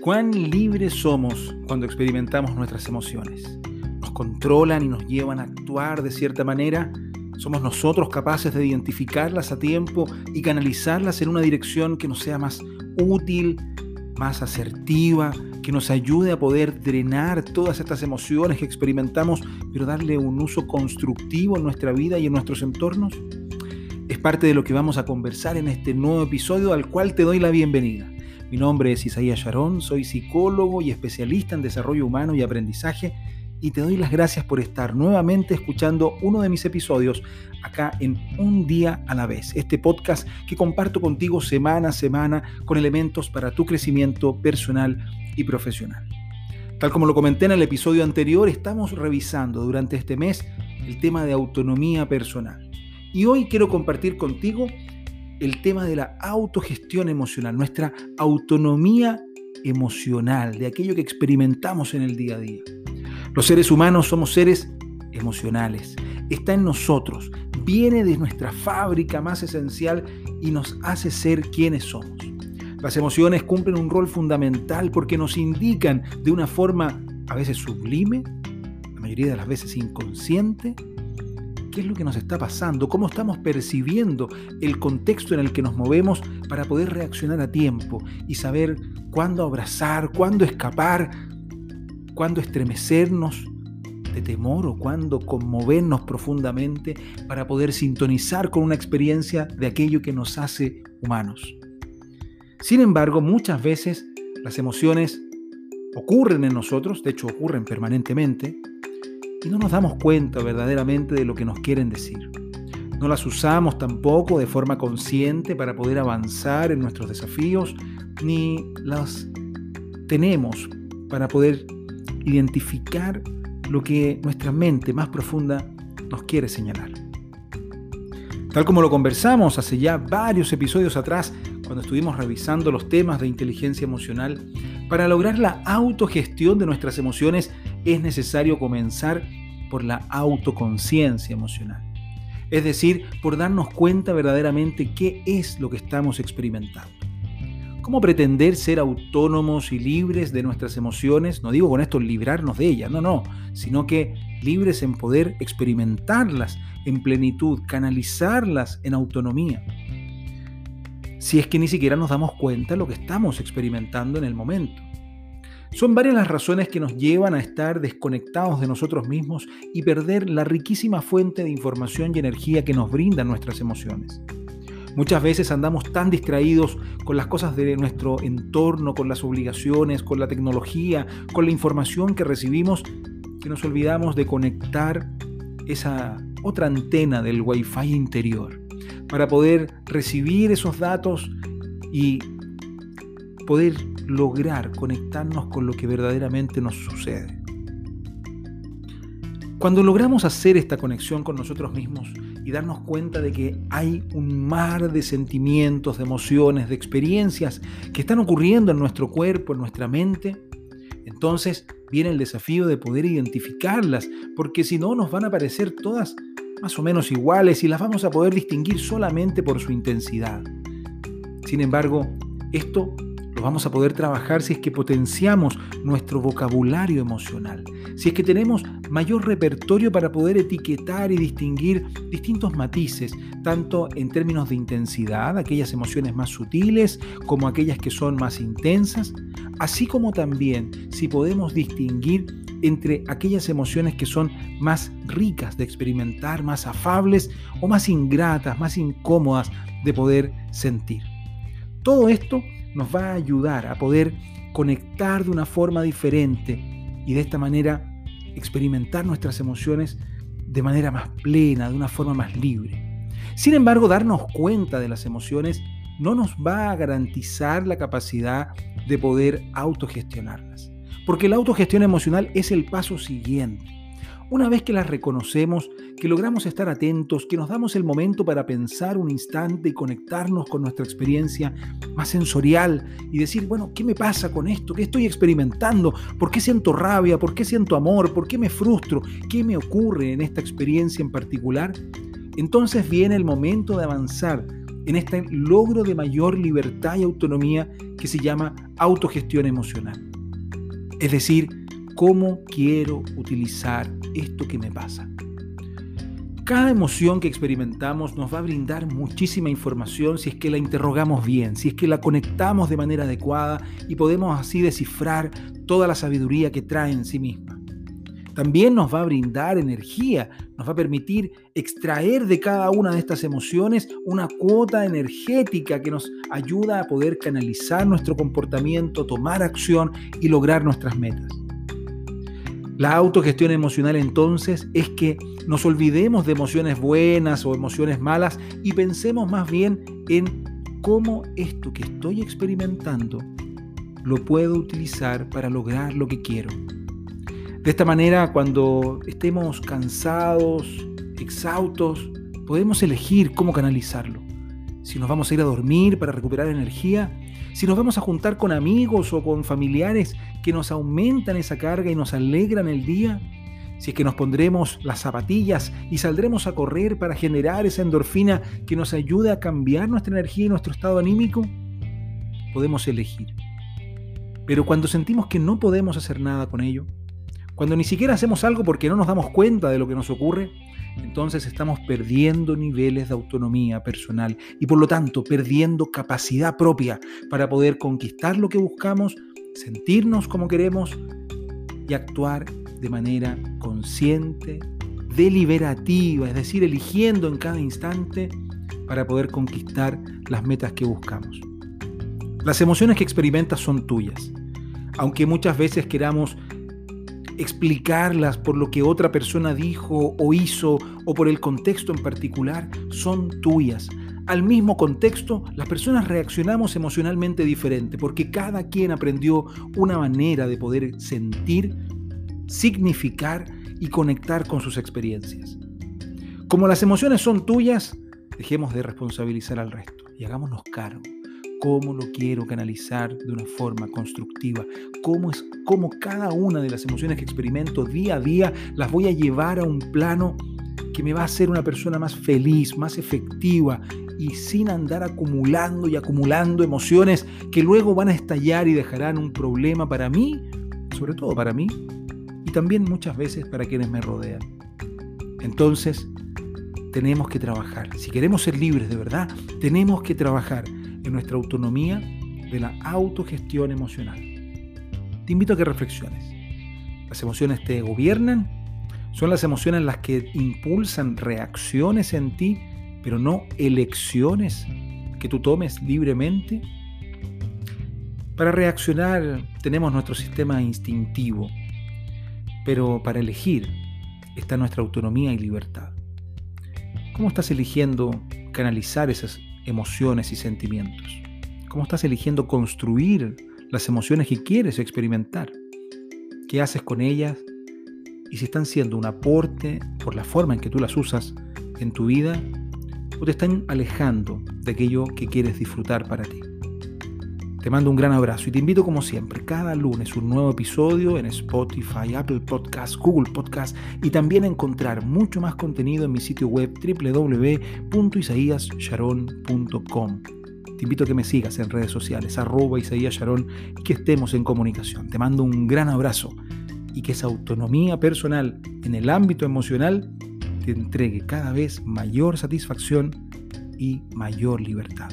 Cuán libres somos cuando experimentamos nuestras emociones. Nos controlan y nos llevan a actuar de cierta manera. Somos nosotros capaces de identificarlas a tiempo y canalizarlas en una dirección que nos sea más útil, más asertiva, que nos ayude a poder drenar todas estas emociones que experimentamos, pero darle un uso constructivo en nuestra vida y en nuestros entornos. Es parte de lo que vamos a conversar en este nuevo episodio al cual te doy la bienvenida. Mi nombre es Isaías Sharon, soy psicólogo y especialista en desarrollo humano y aprendizaje y te doy las gracias por estar nuevamente escuchando uno de mis episodios acá en Un día a la vez, este podcast que comparto contigo semana a semana con elementos para tu crecimiento personal y profesional. Tal como lo comenté en el episodio anterior, estamos revisando durante este mes el tema de autonomía personal. Y hoy quiero compartir contigo el tema de la autogestión emocional, nuestra autonomía emocional, de aquello que experimentamos en el día a día. Los seres humanos somos seres emocionales, está en nosotros, viene de nuestra fábrica más esencial y nos hace ser quienes somos. Las emociones cumplen un rol fundamental porque nos indican de una forma a veces sublime, la mayoría de las veces inconsciente, qué es lo que nos está pasando, cómo estamos percibiendo el contexto en el que nos movemos para poder reaccionar a tiempo y saber cuándo abrazar, cuándo escapar, cuándo estremecernos de temor o cuándo conmovernos profundamente para poder sintonizar con una experiencia de aquello que nos hace humanos. Sin embargo, muchas veces las emociones ocurren en nosotros, de hecho ocurren permanentemente, y no nos damos cuenta verdaderamente de lo que nos quieren decir. No las usamos tampoco de forma consciente para poder avanzar en nuestros desafíos, ni las tenemos para poder identificar lo que nuestra mente más profunda nos quiere señalar. Tal como lo conversamos hace ya varios episodios atrás, cuando estuvimos revisando los temas de inteligencia emocional, para lograr la autogestión de nuestras emociones es necesario comenzar por la autoconciencia emocional. Es decir, por darnos cuenta verdaderamente qué es lo que estamos experimentando. ¿Cómo pretender ser autónomos y libres de nuestras emociones? No digo con esto librarnos de ellas, no, no, sino que libres en poder experimentarlas en plenitud, canalizarlas en autonomía. Si es que ni siquiera nos damos cuenta de lo que estamos experimentando en el momento. Son varias las razones que nos llevan a estar desconectados de nosotros mismos y perder la riquísima fuente de información y energía que nos brindan nuestras emociones. Muchas veces andamos tan distraídos con las cosas de nuestro entorno, con las obligaciones, con la tecnología, con la información que recibimos, que nos olvidamos de conectar esa otra antena del Wi-Fi interior para poder recibir esos datos y poder lograr conectarnos con lo que verdaderamente nos sucede. Cuando logramos hacer esta conexión con nosotros mismos y darnos cuenta de que hay un mar de sentimientos, de emociones, de experiencias que están ocurriendo en nuestro cuerpo, en nuestra mente, entonces viene el desafío de poder identificarlas, porque si no nos van a parecer todas más o menos iguales y las vamos a poder distinguir solamente por su intensidad. Sin embargo, esto lo vamos a poder trabajar si es que potenciamos nuestro vocabulario emocional, si es que tenemos mayor repertorio para poder etiquetar y distinguir distintos matices, tanto en términos de intensidad, aquellas emociones más sutiles como aquellas que son más intensas, así como también si podemos distinguir entre aquellas emociones que son más ricas de experimentar, más afables o más ingratas, más incómodas de poder sentir. Todo esto nos va a ayudar a poder conectar de una forma diferente y de esta manera experimentar nuestras emociones de manera más plena, de una forma más libre. Sin embargo, darnos cuenta de las emociones no nos va a garantizar la capacidad de poder autogestionarlas, porque la autogestión emocional es el paso siguiente. Una vez que las reconocemos, que logramos estar atentos, que nos damos el momento para pensar un instante y conectarnos con nuestra experiencia más sensorial y decir, bueno, ¿qué me pasa con esto? ¿Qué estoy experimentando? ¿Por qué siento rabia? ¿Por qué siento amor? ¿Por qué me frustro? ¿Qué me ocurre en esta experiencia en particular? Entonces viene el momento de avanzar en este logro de mayor libertad y autonomía que se llama autogestión emocional. Es decir, cómo quiero utilizar esto que me pasa. Cada emoción que experimentamos nos va a brindar muchísima información si es que la interrogamos bien, si es que la conectamos de manera adecuada y podemos así descifrar toda la sabiduría que trae en sí misma. También nos va a brindar energía, nos va a permitir extraer de cada una de estas emociones una cuota energética que nos ayuda a poder canalizar nuestro comportamiento, tomar acción y lograr nuestras metas. La autogestión emocional entonces es que nos olvidemos de emociones buenas o emociones malas y pensemos más bien en cómo esto que estoy experimentando lo puedo utilizar para lograr lo que quiero. De esta manera, cuando estemos cansados, exhaustos, podemos elegir cómo canalizarlo. Si nos vamos a ir a dormir para recuperar energía, si nos vamos a juntar con amigos o con familiares que nos aumentan esa carga y nos alegran el día, si es que nos pondremos las zapatillas y saldremos a correr para generar esa endorfina que nos ayude a cambiar nuestra energía y nuestro estado anímico, podemos elegir. Pero cuando sentimos que no podemos hacer nada con ello, cuando ni siquiera hacemos algo porque no nos damos cuenta de lo que nos ocurre, entonces estamos perdiendo niveles de autonomía personal y por lo tanto perdiendo capacidad propia para poder conquistar lo que buscamos, sentirnos como queremos y actuar de manera consciente, deliberativa, es decir, eligiendo en cada instante para poder conquistar las metas que buscamos. Las emociones que experimentas son tuyas, aunque muchas veces queramos explicarlas por lo que otra persona dijo o hizo o por el contexto en particular, son tuyas. Al mismo contexto, las personas reaccionamos emocionalmente diferente porque cada quien aprendió una manera de poder sentir, significar y conectar con sus experiencias. Como las emociones son tuyas, dejemos de responsabilizar al resto y hagámonos cargo cómo lo quiero canalizar de una forma constructiva, cómo es cómo cada una de las emociones que experimento día a día las voy a llevar a un plano que me va a hacer una persona más feliz, más efectiva y sin andar acumulando y acumulando emociones que luego van a estallar y dejarán un problema para mí, sobre todo para mí, y también muchas veces para quienes me rodean. Entonces, tenemos que trabajar. Si queremos ser libres de verdad, tenemos que trabajar en nuestra autonomía de la autogestión emocional. Te invito a que reflexiones. ¿Las emociones te gobiernan? ¿Son las emociones las que impulsan reacciones en ti, pero no elecciones que tú tomes libremente? Para reaccionar tenemos nuestro sistema instintivo, pero para elegir está nuestra autonomía y libertad. ¿Cómo estás eligiendo canalizar esas emociones y sentimientos? ¿Cómo estás eligiendo construir las emociones que quieres experimentar? ¿Qué haces con ellas? Y si están siendo un aporte por la forma en que tú las usas en tu vida o te están alejando de aquello que quieres disfrutar para ti. Te mando un gran abrazo y te invito como siempre, cada lunes un nuevo episodio en Spotify, Apple Podcasts, Google Podcasts y también encontrar mucho más contenido en mi sitio web www.isaíasharon.com. Te invito a que me sigas en redes sociales, arroba y que estemos en comunicación. Te mando un gran abrazo y que esa autonomía personal en el ámbito emocional te entregue cada vez mayor satisfacción y mayor libertad.